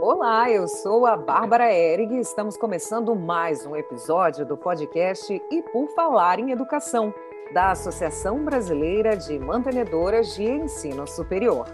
Olá, eu sou a Bárbara Erig e estamos começando mais um episódio do podcast E por Falar em Educação, da Associação Brasileira de Mantenedoras de Ensino Superior.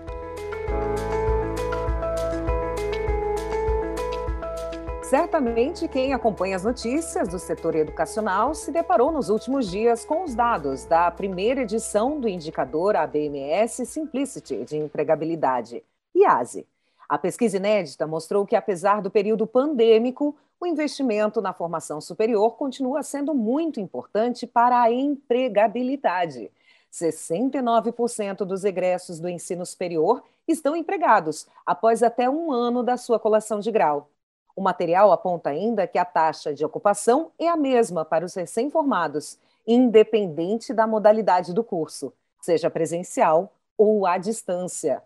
Certamente, quem acompanha as notícias do setor educacional se deparou nos últimos dias com os dados da primeira edição do indicador ABMS Simplicity de empregabilidade, IASE. A pesquisa inédita mostrou que, apesar do período pandêmico, o investimento na formação superior continua sendo muito importante para a empregabilidade. 69% dos egressos do ensino superior estão empregados após até um ano da sua colação de grau. O material aponta ainda que a taxa de ocupação é a mesma para os recém-formados, independente da modalidade do curso, seja presencial ou à distância.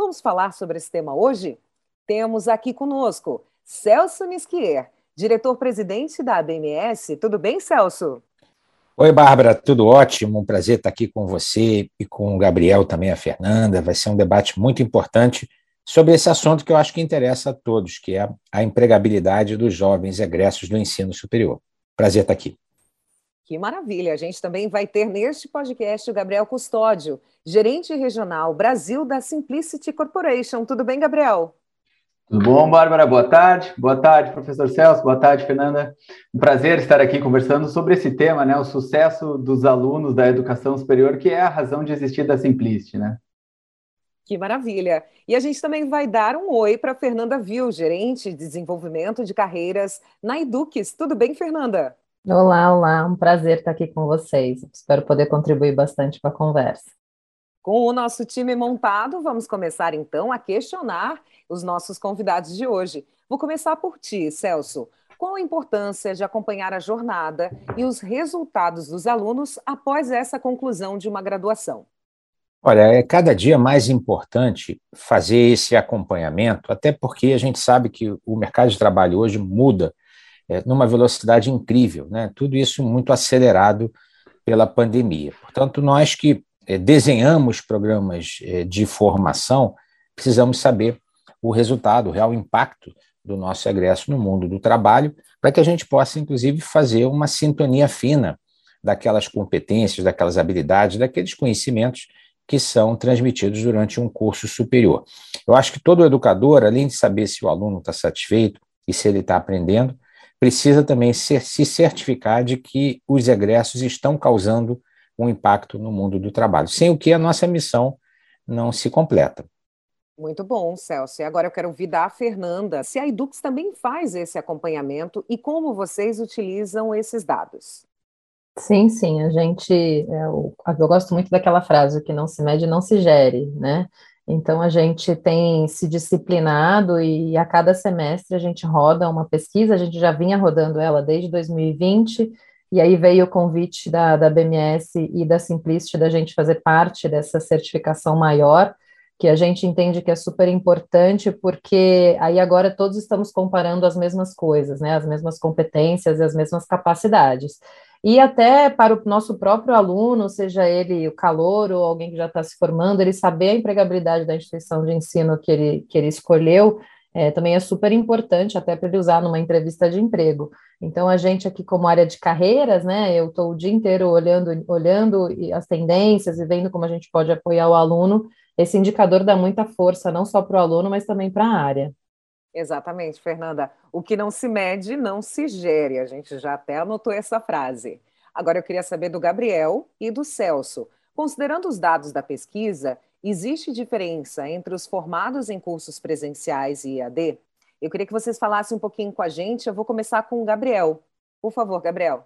Vamos falar sobre esse tema hoje? Temos aqui conosco Celso Nisquier, diretor-presidente da ABMS. Tudo bem, Celso? Oi, Bárbara, tudo ótimo. Um prazer estar aqui com você e com o Gabriel também, a Fernanda. Vai ser um debate muito importante sobre esse assunto que eu acho que interessa a todos, que é a empregabilidade dos jovens egressos do ensino superior. Prazer estar aqui. Que maravilha! A gente também vai ter neste podcast o Gabriel Custódio, gerente regional Brasil da Simplicity Corporation. Tudo bem, Gabriel? Tudo bom, Bárbara? Boa tarde. Boa tarde, professor Celso. Boa tarde, Fernanda. Um prazer estar aqui conversando sobre esse tema, né? O sucesso dos alunos da educação superior, que é a razão de existir da Simplicity, né? Que maravilha! E a gente também vai dar um oi para Fernanda Vil, gerente de desenvolvimento de carreiras na Edux. Tudo bem, Fernanda? Olá, olá, um prazer estar aqui com vocês. Espero poder contribuir bastante para a conversa. Com o nosso time montado, vamos começar então a questionar os nossos convidados de hoje. Vou começar por ti, Celso. Qual a importância de acompanhar a jornada e os resultados dos alunos após essa conclusão de uma graduação? Olha, é cada dia mais importante fazer esse acompanhamento, até porque a gente sabe que o mercado de trabalho hoje muda é, numa velocidade incrível, né? Tudo isso muito acelerado pela pandemia. Portanto, nós que é, desenhamos programas é, de formação, precisamos saber o resultado, o real impacto do nosso egresso no mundo do trabalho, para que a gente possa, inclusive, fazer uma sintonia fina daquelas competências, daquelas habilidades, daqueles conhecimentos que são transmitidos durante um curso superior. Eu acho que todo educador, além de saber se o aluno está satisfeito e se ele está aprendendo, precisa também ser, se certificar de que os egressos estão causando um impacto no mundo do trabalho, sem o que a nossa missão não se completa. Muito bom, Celso. E agora eu quero ouvir da Fernanda se a Edux também faz esse acompanhamento e como vocês utilizam esses dados. Sim, sim, a gente, é, eu, eu gosto muito daquela frase, que não se mede, não se gere, né? Então, a gente tem se disciplinado e a cada semestre a gente roda uma pesquisa, a gente já vinha rodando ela desde 2020, e aí veio o convite da, da BMS e da Simplicity da gente fazer parte dessa certificação maior, que a gente entende que é super importante, porque aí agora todos estamos comparando as mesmas coisas, né, as mesmas competências e as mesmas capacidades e até para o nosso próprio aluno, seja ele o calor ou alguém que já está se formando, ele saber a empregabilidade da instituição de ensino que ele, que ele escolheu, é, também é super importante até para ele usar numa entrevista de emprego. Então, a gente aqui como área de carreiras, né, eu estou o dia inteiro olhando, olhando as tendências e vendo como a gente pode apoiar o aluno, esse indicador dá muita força, não só para o aluno, mas também para a área. Exatamente, Fernanda. O que não se mede, não se gere. A gente já até anotou essa frase. Agora eu queria saber do Gabriel e do Celso. Considerando os dados da pesquisa, existe diferença entre os formados em cursos presenciais e IAD? Eu queria que vocês falassem um pouquinho com a gente. Eu vou começar com o Gabriel. Por favor, Gabriel.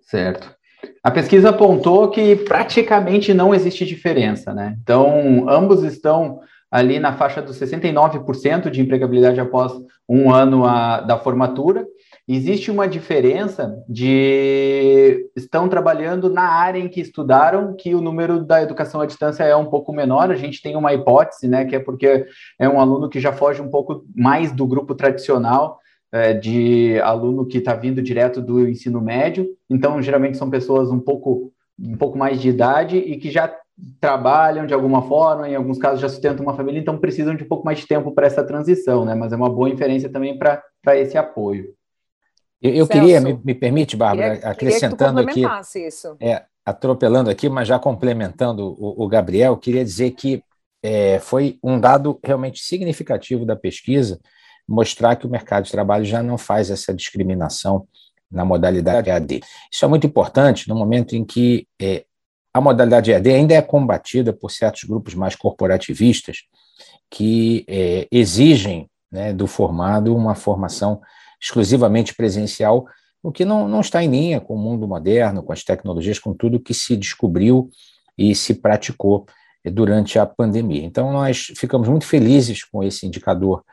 Certo. A pesquisa apontou que praticamente não existe diferença, né? Então, ambos estão ali na faixa dos 69% de empregabilidade após um ano a, da formatura. Existe uma diferença de estão trabalhando na área em que estudaram, que o número da educação à distância é um pouco menor. A gente tem uma hipótese, né, que é porque é um aluno que já foge um pouco mais do grupo tradicional é, de aluno que está vindo direto do ensino médio. Então, geralmente são pessoas um pouco um pouco mais de idade e que já trabalham de alguma forma, em alguns casos já sustentam uma família, então precisam de um pouco mais de tempo para essa transição, né? Mas é uma boa inferência também para esse apoio. Eu, eu queria, me, me, permite, Bárbara, queria, acrescentando queria aqui, isso. É, atropelando aqui, mas já complementando o, o Gabriel, queria dizer que é, foi um dado realmente significativo da pesquisa mostrar que o mercado de trabalho já não faz essa discriminação na modalidade EAD. Isso é muito importante no momento em que é, a modalidade EAD ainda é combatida por certos grupos mais corporativistas que é, exigem né, do formado uma formação exclusivamente presencial, o que não, não está em linha com o mundo moderno, com as tecnologias, com tudo que se descobriu e se praticou durante a pandemia. Então, nós ficamos muito felizes com esse indicador.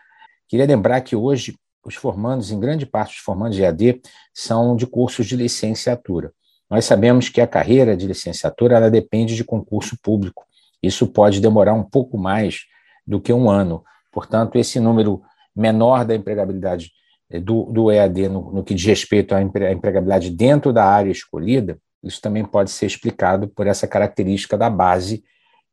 Queria lembrar que hoje os formandos, em grande parte os formandos de AD, são de cursos de licenciatura. Nós sabemos que a carreira de licenciatura ela depende de concurso público. Isso pode demorar um pouco mais do que um ano. Portanto, esse número menor da empregabilidade eh, do, do EAD no, no que diz respeito à empregabilidade dentro da área escolhida, isso também pode ser explicado por essa característica da base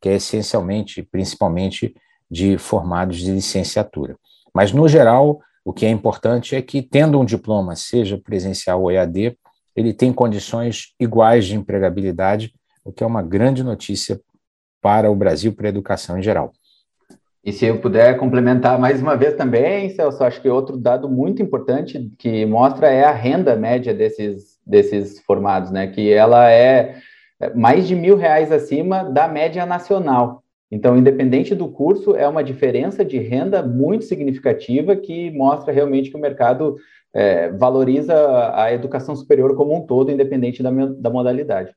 que é essencialmente, principalmente, de formados de licenciatura. Mas, no geral, o que é importante é que, tendo um diploma, seja presencial ou EAD, ele tem condições iguais de empregabilidade, o que é uma grande notícia para o Brasil, para a educação em geral. E se eu puder complementar mais uma vez também, Celso, acho que outro dado muito importante que mostra é a renda média desses, desses formados, né? Que ela é mais de mil reais acima da média nacional. Então, independente do curso, é uma diferença de renda muito significativa que mostra realmente que o mercado é, valoriza a educação superior como um todo, independente da, da modalidade.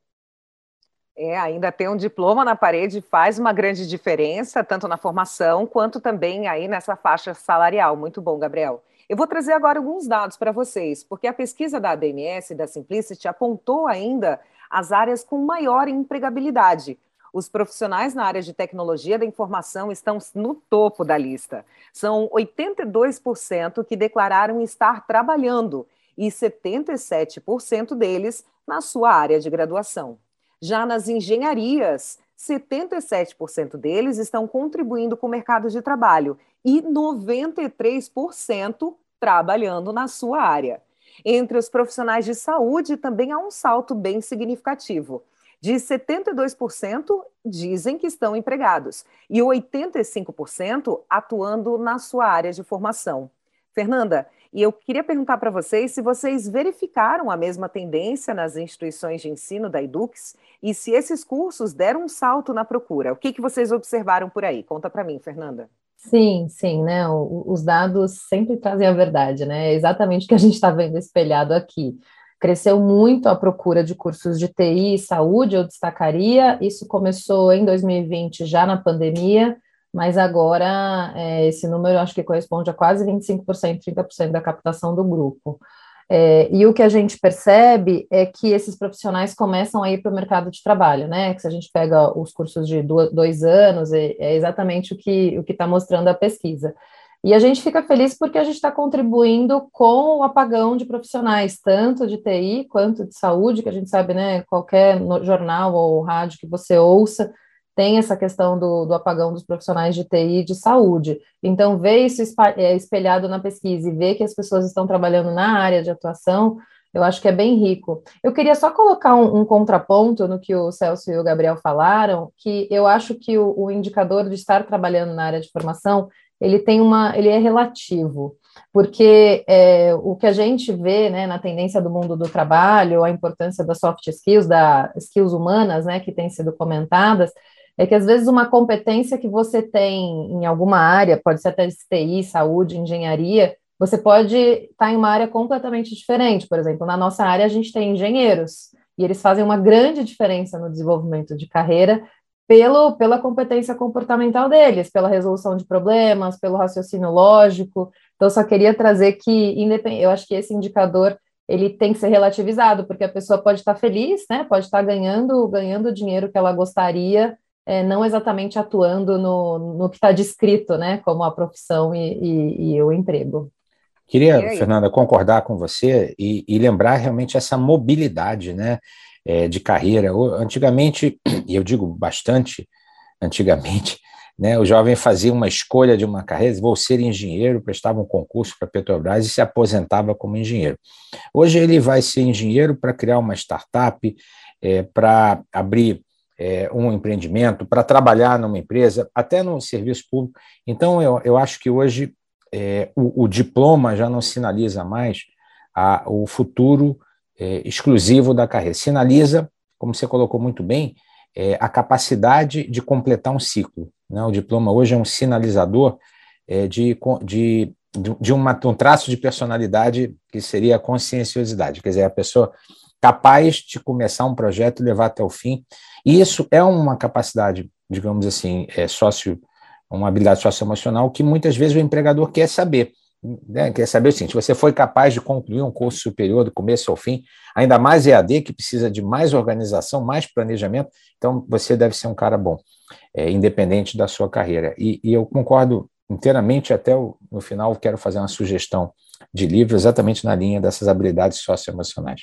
É, ainda ter um diploma na parede faz uma grande diferença, tanto na formação quanto também aí nessa faixa salarial. Muito bom, Gabriel. Eu vou trazer agora alguns dados para vocês, porque a pesquisa da ADMS e da Simplicity apontou ainda as áreas com maior empregabilidade. Os profissionais na área de tecnologia da informação estão no topo da lista. São 82% que declararam estar trabalhando e 77% deles na sua área de graduação. Já nas engenharias, 77% deles estão contribuindo com o mercado de trabalho e 93% trabalhando na sua área. Entre os profissionais de saúde também há um salto bem significativo. De 72% dizem que estão empregados e 85% atuando na sua área de formação. Fernanda, e eu queria perguntar para vocês se vocês verificaram a mesma tendência nas instituições de ensino da Edux e se esses cursos deram um salto na procura. O que, que vocês observaram por aí? Conta para mim, Fernanda. Sim, sim, né? os dados sempre trazem a verdade, né? É exatamente o que a gente está vendo espelhado aqui. Cresceu muito a procura de cursos de TI e saúde, eu destacaria. Isso começou em 2020, já na pandemia, mas agora é, esse número acho que corresponde a quase 25%, 30% da captação do grupo. É, e o que a gente percebe é que esses profissionais começam a ir para o mercado de trabalho, né? Que se a gente pega os cursos de dois anos, é, é exatamente o que o que está mostrando a pesquisa. E a gente fica feliz porque a gente está contribuindo com o apagão de profissionais, tanto de TI quanto de saúde, que a gente sabe, né? Qualquer jornal ou rádio que você ouça, tem essa questão do, do, apagão dos profissionais de TI de saúde. Então, ver isso é, espelhado na pesquisa e ver que as pessoas estão trabalhando na área de atuação, eu acho que é bem rico. Eu queria só colocar um, um contraponto no que o Celso e o Gabriel falaram, que eu acho que o, o indicador de estar trabalhando na área de formação, ele tem uma, ele é relativo porque é, o que a gente vê né, na tendência do mundo do trabalho, a importância das soft skills, das skills humanas, né, que têm sido comentadas, é que às vezes uma competência que você tem em alguma área, pode ser até TI, saúde, engenharia, você pode estar em uma área completamente diferente. Por exemplo, na nossa área a gente tem engenheiros e eles fazem uma grande diferença no desenvolvimento de carreira pelo, pela competência comportamental deles, pela resolução de problemas, pelo raciocínio lógico. Então, só queria trazer que, eu acho que esse indicador ele tem que ser relativizado, porque a pessoa pode estar feliz, né? Pode estar ganhando, ganhando o dinheiro que ela gostaria é, não exatamente atuando no, no que está descrito, né, como a profissão e, e, e o emprego. Queria, Fernanda, concordar com você e, e, lembrar realmente essa mobilidade, né? É, de carreira. Antigamente, e eu digo bastante antigamente, né, o jovem fazia uma escolha de uma carreira, vou ser engenheiro, prestava um concurso para a Petrobras e se aposentava como engenheiro. Hoje ele vai ser engenheiro para criar uma startup, é, para abrir é, um empreendimento, para trabalhar numa empresa, até no serviço público. Então, eu, eu acho que hoje é, o, o, diploma já não sinaliza mais a, o futuro é, exclusivo da carreira. Sinaliza, como você colocou muito bem, é, a capacidade de completar um ciclo. Né? O diploma hoje é um sinalizador é, de, de, de uma, um traço de personalidade que seria a conscienciosidade, quer dizer, a pessoa capaz de começar um projeto e levar até o fim. E isso é uma capacidade, digamos assim, é, sócio, uma habilidade socioemocional que muitas vezes o empregador quer saber. Né? Quer saber o seguinte: você foi capaz de concluir um curso superior do começo ao fim, ainda mais EAD, que precisa de mais organização, mais planejamento, então você deve ser um cara bom, é, independente da sua carreira. E, e eu concordo inteiramente, até o, no final quero fazer uma sugestão de livro exatamente na linha dessas habilidades socioemocionais.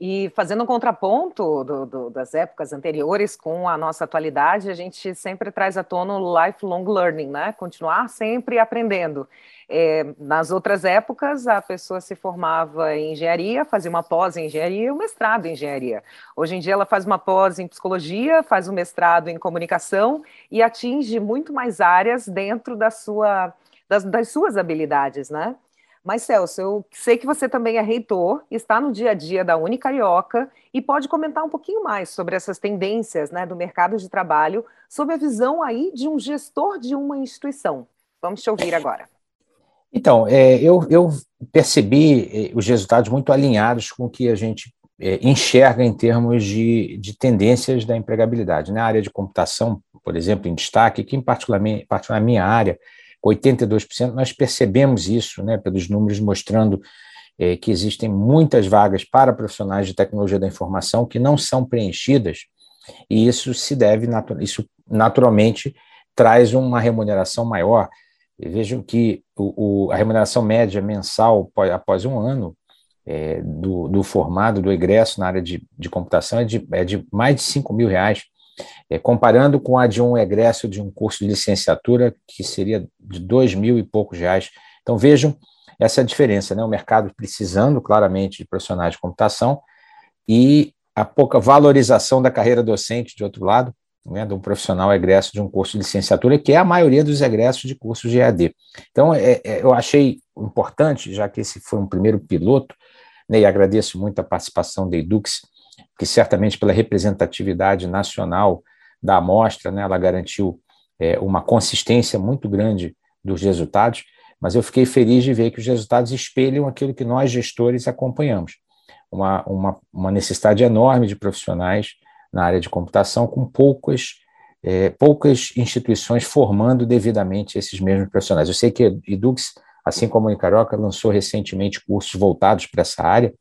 E fazendo um contraponto do, do, das épocas anteriores com a nossa atualidade, a gente sempre traz à tona o lifelong learning, né? Continuar sempre aprendendo. É, nas outras épocas, a pessoa se formava em engenharia, fazia uma pós em engenharia e um mestrado em engenharia. Hoje em dia, ela faz uma pós em psicologia, faz um mestrado em comunicação e atinge muito mais áreas dentro da sua, das, das suas habilidades, né? Mas, Celso, eu sei que você também é reitor, está no dia a dia da Unicarioca e pode comentar um pouquinho mais sobre essas tendências né, do mercado de trabalho, sob a visão aí de um gestor de uma instituição. Vamos te ouvir agora. Então, é, eu, eu, percebi é, os resultados muito alinhados com o que a gente é, enxerga em termos de, de tendências da empregabilidade. Na né? área de computação, por exemplo, em destaque, que em particular, particular minha área, 82%, nós percebemos isso, né, pelos números mostrando é, que existem muitas vagas para profissionais de tecnologia da informação que não são preenchidas, e isso se deve, isso naturalmente traz uma remuneração maior. Vejam que o, o, a remuneração média mensal após um ano é, do, do, formado, do egresso na área de, de computação é de, é de mais de 5 mil reais. É, comparando com a de um egresso de um curso de licenciatura, que seria de dois mil e poucos reais. Então, vejam essa diferença, né? o mercado precisando claramente de profissionais de computação e a pouca valorização da carreira docente, de outro lado, né, de um profissional egresso de um curso de licenciatura, que é a maioria dos egressos de cursos de EAD. Então, é, é, eu achei importante, já que esse foi um primeiro piloto, né, e agradeço muito a participação da Edux, que certamente pela representatividade nacional da amostra, né, ela garantiu é, uma consistência muito grande dos resultados, mas eu fiquei feliz de ver que os resultados espelham aquilo que nós gestores acompanhamos, uma, uma, uma necessidade enorme de profissionais na área de computação, com poucas, é, poucas instituições formando devidamente esses mesmos profissionais. Eu sei que a Edux, assim como a Unicaroca, lançou recentemente cursos voltados para essa área,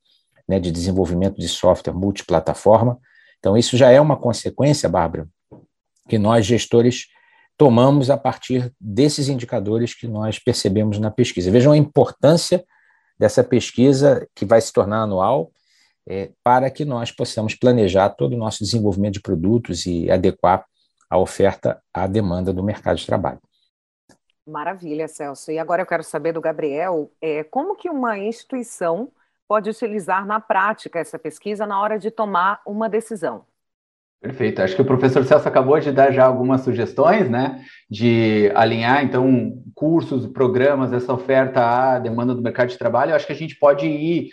né, de desenvolvimento de software multiplataforma. Então, isso já é uma consequência, Bárbara, que nós, gestores, tomamos a partir desses indicadores que nós percebemos na pesquisa. Vejam a importância dessa pesquisa que vai se tornar anual é, para que nós possamos planejar todo o nosso desenvolvimento de produtos e adequar a oferta à demanda do mercado de trabalho. Maravilha, Celso. E agora eu quero saber do Gabriel, é, como que uma instituição pode utilizar na prática essa pesquisa na hora de tomar uma decisão. Perfeito. Acho que o professor Celso acabou de dar já algumas sugestões, né, de alinhar, então, cursos, programas, essa oferta à demanda do mercado de trabalho. Eu acho que a gente pode ir,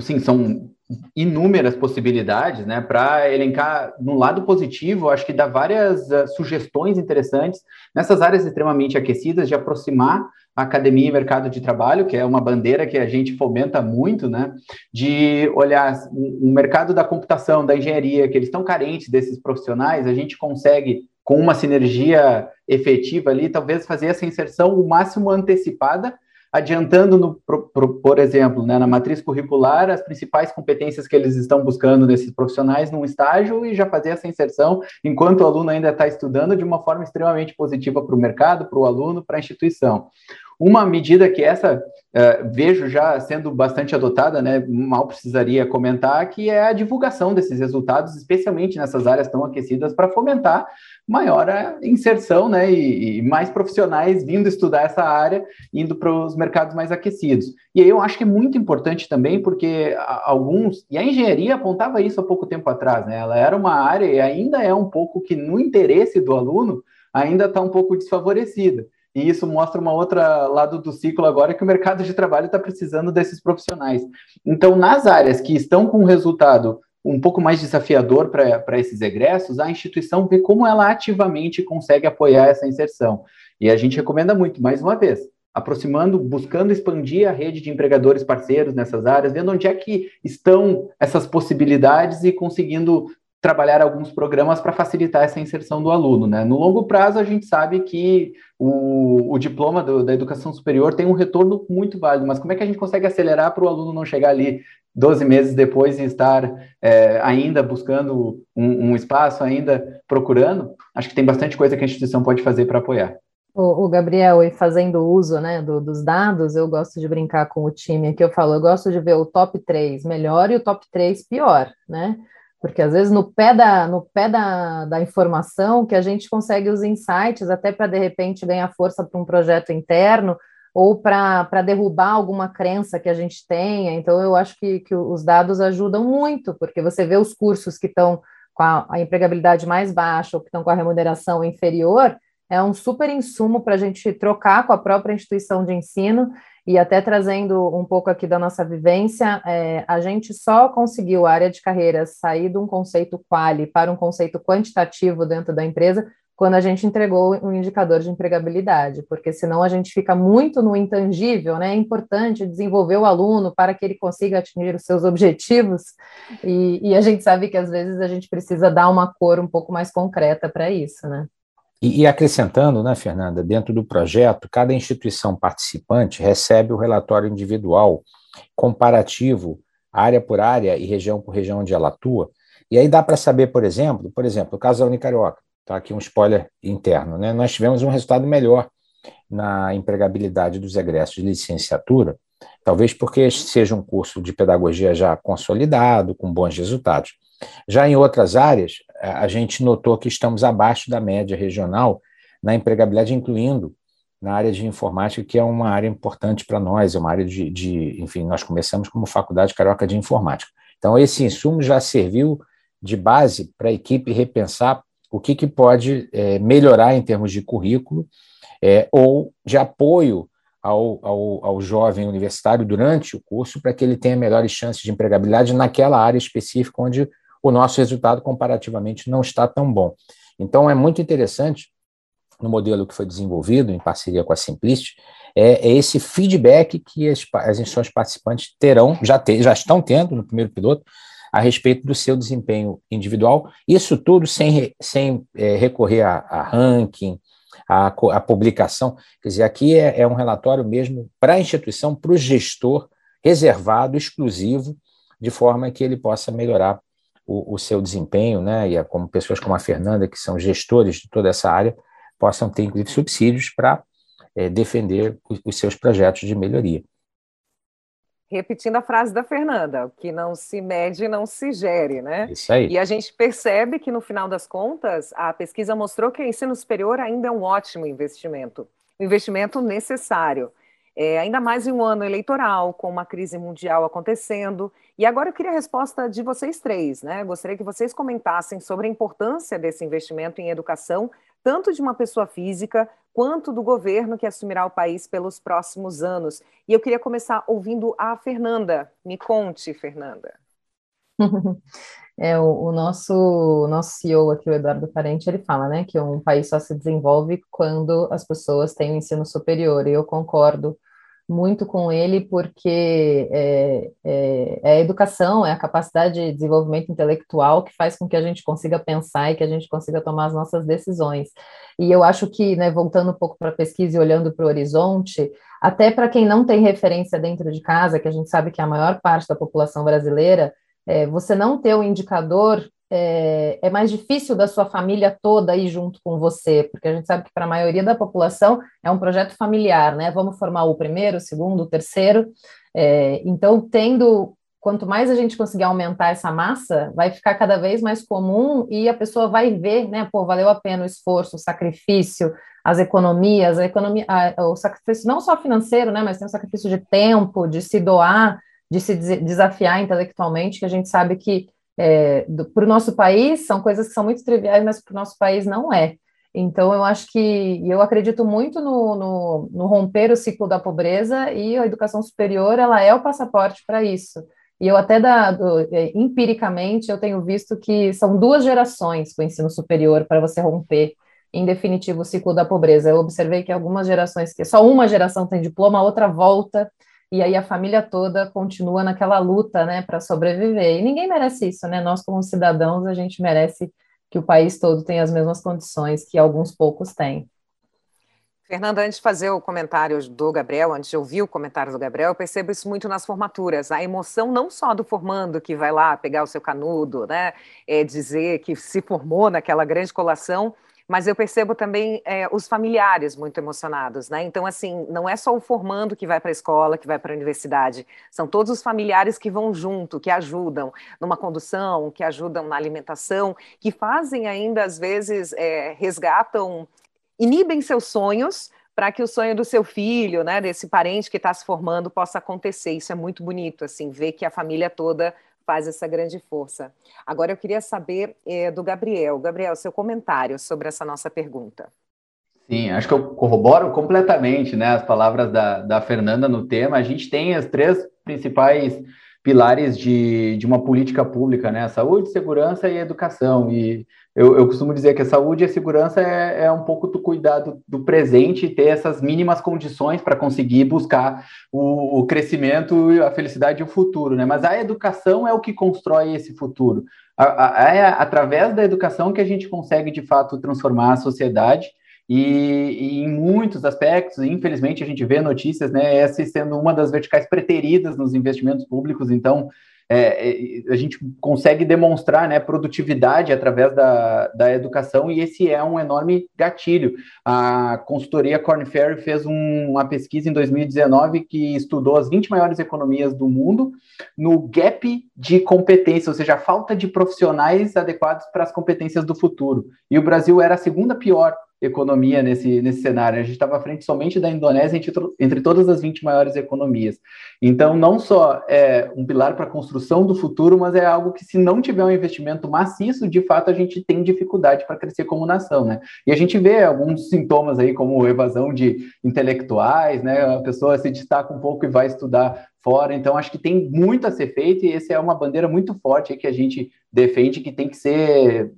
sim, são inúmeras possibilidades, né, para elencar no lado positivo, acho que dá várias uh, sugestões interessantes nessas áreas extremamente aquecidas de aproximar academia e mercado de trabalho, que é uma bandeira que a gente fomenta muito, né, de olhar o mercado da computação, da engenharia, que eles estão carentes desses profissionais, a gente consegue com uma sinergia efetiva ali, talvez fazer essa inserção o máximo antecipada adiantando, no, por, por exemplo, né, na matriz curricular, as principais competências que eles estão buscando nesses profissionais num estágio e já fazer essa inserção enquanto o aluno ainda está estudando de uma forma extremamente positiva para o mercado, para o aluno, para a instituição. Uma medida que essa uh, vejo já sendo bastante adotada, né, mal precisaria comentar, que é a divulgação desses resultados, especialmente nessas áreas tão aquecidas, para fomentar maior inserção né, e, e, mais profissionais vindo estudar essa área, indo para os mercados mais aquecidos. E aí eu acho que é muito importante também, porque alguns, e a engenharia apontava isso há pouco tempo atrás, né, ela era uma área e ainda é um pouco que no interesse do aluno ainda está um pouco desfavorecida. E isso mostra uma outra lado do ciclo agora que o mercado de trabalho está precisando desses profissionais. Então, nas áreas que estão com resultado um pouco mais desafiador para esses egressos, a instituição vê como ela ativamente consegue apoiar essa inserção. E a gente recomenda muito, mais uma vez, aproximando, buscando expandir a rede de empregadores parceiros nessas áreas, vendo onde é que estão essas possibilidades e conseguindo trabalhar alguns programas para facilitar essa inserção do aluno. Né? No longo prazo, a gente sabe que o, o diploma do, da educação superior tem um retorno muito válido, mas como é que a gente consegue acelerar para o aluno não chegar ali 12 meses depois e estar é, ainda buscando um, um, espaço, ainda procurando? Acho que tem bastante coisa que a instituição pode fazer para apoiar. O, Gabriel, e fazendo uso né, do, dos dados, eu gosto de brincar com o time aqui, eu falo, eu gosto de ver o top 3 melhor e o top 3 pior, né? Porque às vezes no pé da, no pé da, da informação que a gente consegue os insights até para de repente ganhar força para um projeto interno ou para derrubar alguma crença que a gente tenha. Então, eu acho que, que os dados ajudam muito, porque você vê os cursos que estão com a, a empregabilidade mais baixa ou que estão com a remuneração inferior, é um super insumo para a gente trocar com a própria instituição de ensino e até trazendo um pouco aqui da nossa vivência, é, a gente só conseguiu a área de carreira sair de um conceito quali para um conceito quantitativo dentro da empresa quando a gente entregou um indicador de empregabilidade, porque senão a gente fica muito no intangível, né? É importante desenvolver o aluno para que ele consiga atingir os seus objetivos, e, e a gente sabe que às vezes a gente precisa dar uma cor um pouco mais concreta para isso, né? E, e, acrescentando, né, Fernanda, dentro do projeto, cada instituição participante recebe o relatório individual comparativo, área por área e região por região onde ela atua. E aí dá para saber, por exemplo, por exemplo, o caso da Unicarioca, tá aqui um spoiler interno, né? Nós tivemos um resultado melhor na empregabilidade dos egressos de licenciatura, talvez porque seja um curso de pedagogia já consolidado, com bons resultados. Já em outras áreas, a gente notou que estamos abaixo da média regional na empregabilidade, incluindo na área de informática, que é uma área importante para nós, é uma área de, de, enfim, nós começamos como Faculdade Carioca de Informática. Então, esse insumo já serviu de base para a equipe repensar o que, que pode é, melhorar em termos de currículo é, ou de apoio ao, ao, ao jovem universitário durante o curso para que ele tenha melhores chances de empregabilidade naquela área específica onde o nosso resultado comparativamente não está tão bom. Então, é muito interessante, no modelo que foi desenvolvido em parceria com a Simplicity, é, é esse feedback que as, as instituições participantes terão, já, te, já estão tendo no primeiro piloto, a respeito do seu desempenho individual, isso tudo sem, sem é, recorrer a, a ranking, a, a, publicação. Quer dizer, aqui é, é um relatório mesmo para a instituição, para o gestor, reservado, exclusivo, de forma que ele possa melhorar o, o seu desempenho, né, e como pessoas como a Fernanda, que são gestores de toda essa área, possam ter, inclusive, subsídios para é, defender os, os seus projetos de melhoria. Repetindo a frase da Fernanda, o que não se mede não se gere, né? Isso aí. E a gente percebe que, no final das contas, a pesquisa mostrou que o ensino superior ainda é um ótimo investimento, um investimento necessário. É, ainda mais em um ano eleitoral, com uma crise mundial acontecendo. E agora eu queria a resposta de vocês três, né? Gostaria que vocês comentassem sobre a importância desse investimento em educação, tanto de uma pessoa física quanto do governo que assumirá o país pelos próximos anos. E eu queria começar ouvindo a Fernanda. Me conte, Fernanda. É, o, o, nosso, nosso CEO aqui, o Eduardo Parente, ele fala, né, que um país só se desenvolve quando as pessoas têm o ensino superior, e eu concordo muito com ele, porque é, é, é, a educação, é a capacidade de desenvolvimento intelectual que faz com que a gente consiga pensar e que a gente consiga tomar as nossas decisões. E eu acho que, né, voltando um pouco para a pesquisa e olhando para o horizonte, até para quem não tem referência dentro de casa, que a gente sabe que a maior parte da população brasileira é, você não ter o indicador é, é, mais difícil da sua família toda ir junto com você, porque a gente sabe que para a maioria da população é um projeto familiar, né? Vamos formar o primeiro, o segundo, o terceiro. É, então, tendo quanto mais a gente conseguir aumentar essa massa, vai ficar cada vez mais comum e a pessoa vai ver, né? Pô, valeu a pena o esforço, o sacrifício, as economias, a economia, a, o sacrifício não só financeiro, né? Mas tem o sacrifício de tempo, de se doar, de se desafiar intelectualmente, que a gente sabe que é, para o nosso país, são coisas que são muito triviais, mas para o nosso país não é. Então, eu acho que eu acredito muito no, no, no, romper o ciclo da pobreza e a educação superior ela é o passaporte para isso. E eu até da, do, é, empiricamente eu tenho visto que são duas gerações com o ensino superior para você romper, em definitivo, o ciclo da pobreza. Eu observei que algumas gerações que só uma geração tem diploma, a outra volta e aí a família toda continua naquela luta, né, para sobreviver. E ninguém merece isso, né? Nós como cidadãos a gente merece que o país todo tenha as mesmas condições que alguns poucos têm. Fernanda, antes de fazer o comentário do Gabriel, antes de ouvir o comentário do Gabriel, eu percebo isso muito nas formaturas. A emoção não só do formando que vai lá pegar o seu canudo, né, é dizer que se formou naquela grande colação, mas eu percebo também é, os familiares muito emocionados, né? Então, assim, não é só o formando que vai para a escola, que vai para a universidade, são todos os familiares que vão junto, que ajudam numa condução, que ajudam na alimentação, que fazem ainda, às vezes, é, resgatam, inibem seus sonhos para que o sonho do seu filho, né, desse parente que está se formando, possa acontecer. Isso é muito bonito, assim, ver que a família toda faz essa grande força. Agora eu queria saber é, do Gabriel. Gabriel, seu comentário sobre essa nossa pergunta. Sim, acho que eu corroboro completamente né, as palavras da, da Fernanda no tema. A gente tem as três principais pilares de, de uma política pública, né? Saúde, segurança e educação. E eu, eu costumo dizer que a saúde e a segurança é, é um pouco do cuidado do presente e ter essas mínimas condições para conseguir buscar o, o crescimento, a felicidade e o futuro, né? Mas a educação é o que constrói esse futuro. É através da educação que a gente consegue, de fato, transformar a sociedade e, e, em muitos aspectos, infelizmente, a gente vê notícias, né, essa sendo uma das verticais preteridas nos investimentos públicos, então é, é, a gente consegue demonstrar né, produtividade através da, da educação e esse é um enorme gatilho. A consultoria Corn Ferry fez um, uma pesquisa em 2019 que estudou as 20 maiores economias do mundo no gap de competência, ou seja, a falta de profissionais adequados para as competências do futuro. E o Brasil era a segunda pior economia nesse, nesse cenário. A gente estava à frente somente da Indonésia entre, entre todas as 20 maiores economias. Então, não só é um pilar para a construção do futuro, mas é algo que, se não tiver um investimento maciço, de fato, a gente tem dificuldade para crescer como nação, né? E a gente vê alguns sintomas aí, como evasão de intelectuais, né? A pessoa se destaca um pouco e vai estudar fora. Então, acho que tem muito a ser feito e essa é uma bandeira muito forte que a gente defende que tem que ser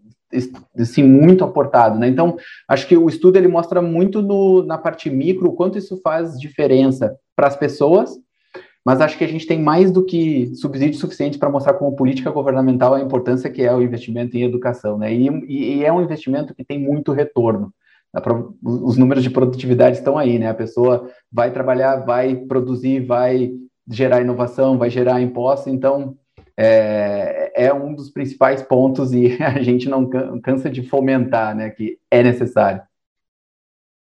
assim, muito aportado, né? Então, acho que o estudo ele mostra muito no, na parte micro o quanto isso faz diferença para as pessoas, mas acho que a gente tem mais do que subsídio suficiente para mostrar como política governamental a importância que é o investimento em educação, né? E, e é um investimento que tem muito retorno. Os números de produtividade estão aí, né? A pessoa vai trabalhar, vai produzir, vai gerar inovação, vai gerar imposto, então é, é um dos principais pontos e a gente não cansa de fomentar, né, que é necessário.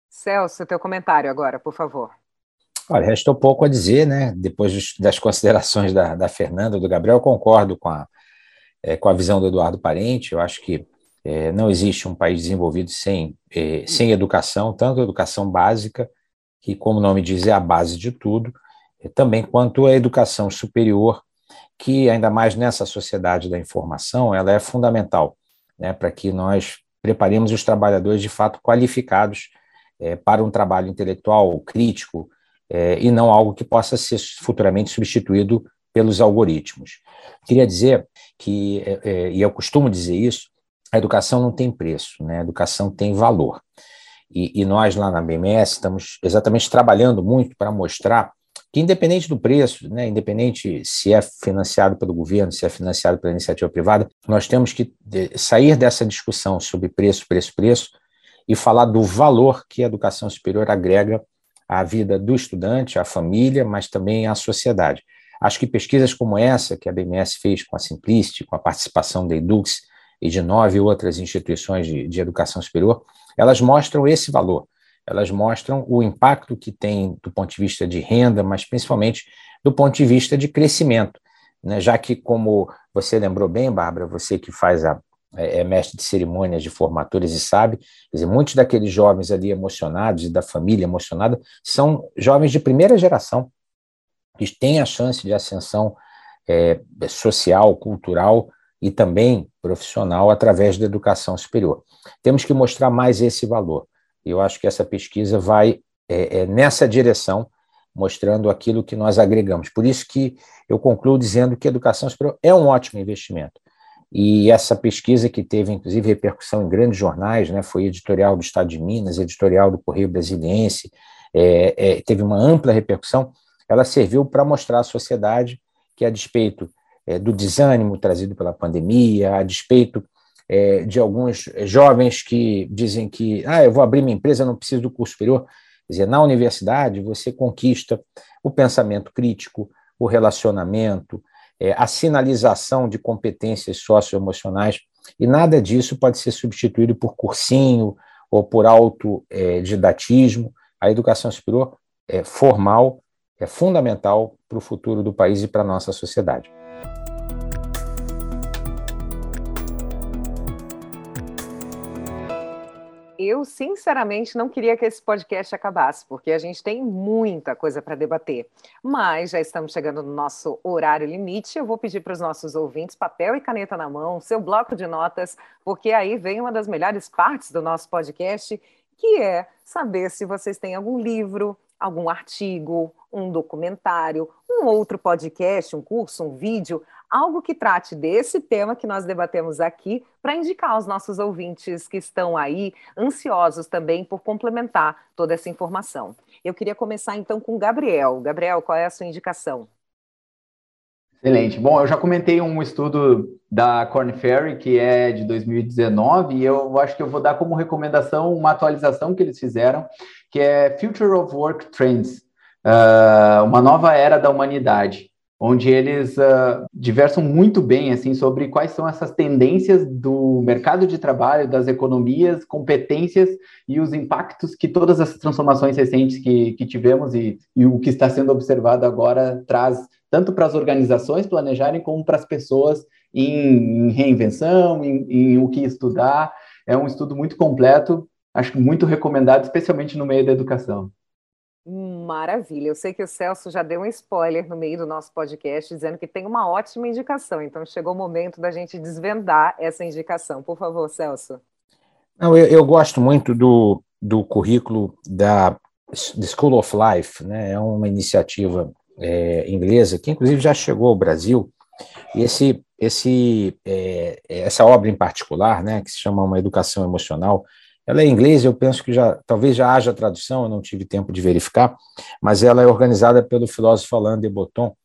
Celso, teu comentário agora, por favor. Olha, restou pouco a dizer, né? Depois das considerações da, da Fernanda, do Gabriel, concordo com a, é, com a visão do Eduardo Parente. Eu acho que é, não existe um país desenvolvido sem, é, sem educação, tanto a educação básica, que, como o nome diz, é a base de tudo, também quanto a educação superior, que ainda mais nessa sociedade da informação, ela é fundamental né, para que nós preparemos os trabalhadores de fato qualificados é, para um trabalho intelectual crítico é, e não algo que possa ser futuramente substituído pelos algoritmos. Queria dizer que, é, é e eu costumo dizer isso, a educação não tem preço, né? a educação tem valor. E, e nós lá na BMS estamos exatamente trabalhando muito para mostrar que independente do preço, né, independente se é financiado pelo governo, se é financiado pela iniciativa privada, nós temos que sair dessa discussão sobre preço, preço, preço e falar do valor que a educação superior agrega à vida do estudante, à família, mas também à sociedade. Acho que pesquisas como essa que a BMS fez com a Simplicity, com a participação da Edux, e de nove outras instituições de, de educação superior, elas mostram esse valor, elas mostram o impacto que tem do ponto de vista de renda, mas principalmente do ponto de vista de crescimento, né? já que, como você lembrou bem, Bárbara, você que faz a, é, é mestre de cerimônias de formatores e sabe, quer dizer, muitos daqueles jovens ali emocionados e da família emocionada são jovens de primeira geração, que têm a chance de ascensão é, social, cultural e também profissional através da educação superior. Temos que mostrar mais esse valor. Eu acho que essa pesquisa vai é, é, nessa direção, mostrando aquilo que nós agregamos. Por isso que eu concluo dizendo que educação superior é um ótimo investimento. E essa pesquisa que teve, inclusive, repercussão em grandes jornais, né, foi editorial do Estado de Minas, editorial do Correio Brasiliense, é, é, teve uma ampla repercussão, ela serviu para mostrar à sociedade que, a despeito é, do desânimo trazido pela pandemia, a despeito é, de alguns jovens que dizem que, ah, eu vou abrir minha empresa, não preciso do curso superior. Quer dizer, na universidade você conquista o pensamento crítico, o relacionamento, é, a sinalização de competências socioemocionais, e nada disso pode ser substituído por cursinho ou por autodidatismo. A educação superior é formal, é fundamental para o futuro do país e para a nossa sociedade. Eu sinceramente não queria que esse podcast acabasse, porque a gente tem muita coisa para debater. Mas já estamos chegando no nosso horário limite. Eu vou pedir para os nossos ouvintes papel e caneta na mão, seu bloco de notas, porque aí vem uma das melhores partes do nosso podcast, que é saber se vocês têm algum livro, algum artigo, um documentário, um outro podcast, um curso, um vídeo, algo que trate desse tema que nós debatemos aqui, para indicar aos nossos ouvintes que estão aí ansiosos também por complementar toda essa informação. Eu queria começar então com o Gabriel. Gabriel, qual é a sua indicação? Excelente. Bom, eu já comentei um estudo da Corn Ferry, que é de 2019, e eu acho que eu vou dar como recomendação uma atualização que eles fizeram, que é Future of Work Trends, uh, uma nova era da humanidade onde eles uh, diversam muito bem assim sobre quais são essas tendências do mercado de trabalho, das economias, competências e os impactos que todas essas transformações recentes que, que tivemos e, e o que está sendo observado agora traz tanto para as organizações planejarem como para as pessoas em, em reinvenção, em, em o que estudar. É um estudo muito completo, acho muito recomendado, especialmente no meio da educação. Maravilha. Eu sei que o Celso já deu um spoiler no meio do nosso podcast, dizendo que tem uma ótima indicação. Então, chegou o momento da gente desvendar essa indicação. Por favor, Celso. Não, eu, eu gosto muito do, do currículo da The School of Life, né? É uma iniciativa é, inglesa que, inclusive, já chegou ao Brasil. E esse, esse, é, essa obra em particular, né, que se chama Uma Educação Emocional, ela é em inglês, eu penso que já talvez já haja tradução, eu não tive tempo de verificar, mas ela é organizada pelo filósofo Alain de Botton,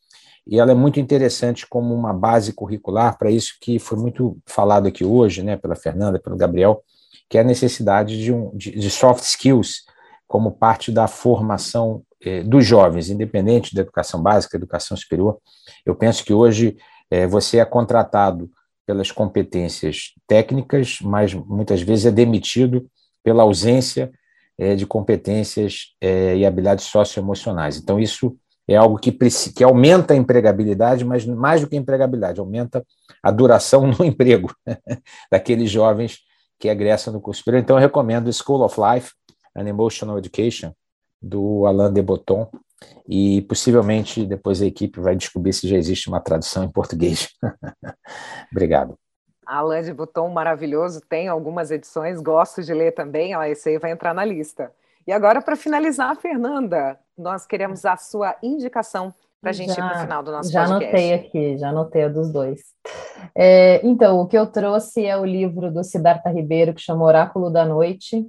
e ela é muito interessante como uma base curricular para isso que foi muito falado aqui hoje, né, pela Fernanda, pelo Gabriel, que é a necessidade de, um, de, de soft skills como parte da formação eh, dos jovens, independente da educação básica, educação superior. Eu penso que hoje eh, você é contratado pelas competências técnicas, mas muitas vezes é demitido pela ausência é, de competências é, e habilidades socioemocionais. Então, isso é algo que, que aumenta a empregabilidade, mas mais do que a empregabilidade, aumenta a duração no emprego daqueles jovens que egressam no curso superior. Então, eu recomendo School of Life and Emotional Education, do Alain de Botton, e possivelmente depois a equipe vai descobrir se já existe uma tradução em português. Obrigado. Alain de Botton, maravilhoso, tem algumas edições, gosto de ler também, ó, esse aí vai entrar na lista. E agora, para finalizar, Fernanda, nós queremos a sua indicação para a gente já, ir para o final do nosso já podcast. Já anotei aqui, já anotei a dos dois. É, então, o que eu trouxe é o livro do Siddhartha Ribeiro, que chama Oráculo da Noite,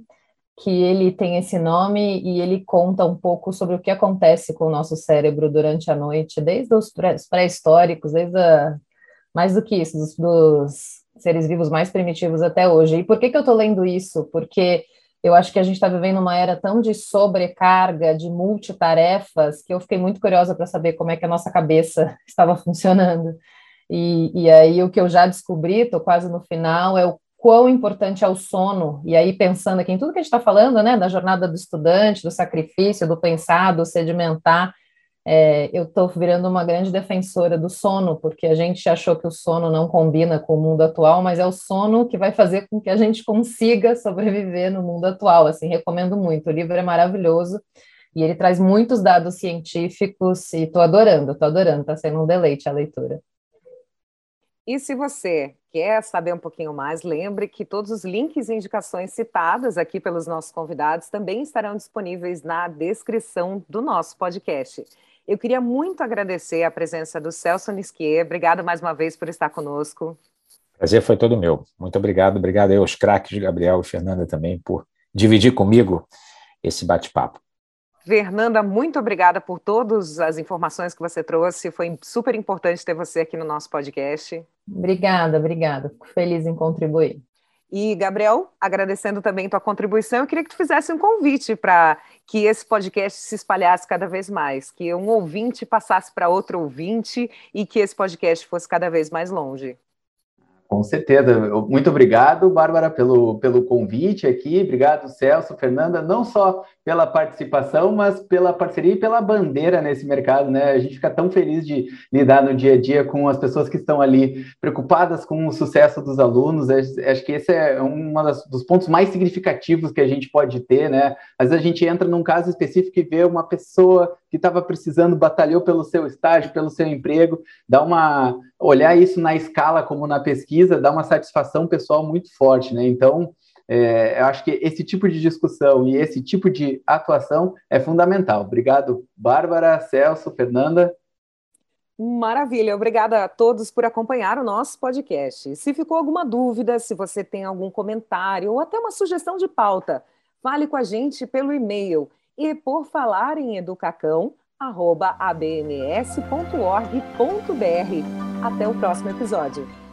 que ele tem esse nome e ele conta um pouco sobre o que acontece com o nosso cérebro durante a noite, desde os pré-históricos, desde a, mais do que isso, dos, dos, seres vivos mais primitivos até hoje. E por que, que eu estou lendo isso? Porque eu acho que a gente está vivendo uma era tão de sobrecarga, de multitarefas, que eu fiquei muito curiosa para saber como é que a nossa cabeça estava funcionando. E, e aí o que eu já descobri, estou quase no final, é o quão importante é o sono. E aí, pensando aqui em tudo que a gente está falando, né, da jornada do estudante, do sacrifício, do pensar, do sedimentar, é, eu estou virando uma grande defensora do sono, porque a gente achou que o sono não combina com o mundo atual, mas é o sono que vai fazer com que a gente consiga sobreviver no mundo atual. Assim, recomendo muito. O livro é maravilhoso e ele traz muitos dados científicos e estou adorando, estou adorando, está sendo um deleite a leitura. E se você quer saber um pouquinho mais, lembre que todos os links e indicações citadas aqui pelos nossos convidados também estarão disponíveis na descrição do nosso podcast. Eu queria muito agradecer a presença do Celso Nisquier. Obrigado mais uma vez por estar conosco. Prazer foi todo meu. Muito obrigado. Obrigado aí aos craques, Gabriel e Fernanda também, por dividir comigo esse bate-papo. Fernanda, muito obrigada por todas as informações que você trouxe. Foi super importante ter você aqui no nosso podcast. Obrigada, obrigada. Fico feliz em contribuir. E, Gabriel, agradecendo também tua contribuição, eu queria que tu fizesse um convite para que esse podcast se espalhasse cada vez mais, que um ouvinte passasse para outro ouvinte e que esse podcast fosse cada vez mais longe. Com certeza. Muito obrigado, Bárbara, pelo, pelo convite aqui. Obrigado, Celso, Fernanda, não só pela participação, mas pela parceria e pela bandeira nesse mercado, né? A gente fica tão feliz de lidar no dia a dia com as pessoas que estão ali preocupadas com o sucesso dos alunos. Acho que esse é um dos pontos mais significativos que a gente pode ter, né? Às vezes a gente entra num caso específico e vê uma pessoa que estava precisando, batalhou pelo seu estágio, pelo seu emprego, dá uma olhar isso na escala como na pesquisa, dá uma satisfação pessoal muito forte, né? Então, é, eu acho que esse tipo de discussão e esse tipo de atuação é fundamental. Obrigado, Bárbara, Celso, Fernanda. Maravilha, obrigada a todos por acompanhar o nosso podcast. Se ficou alguma dúvida, se você tem algum comentário ou até uma sugestão de pauta, fale com a gente pelo e-mail e por falar em educacão, abns.org.br. Até o próximo episódio.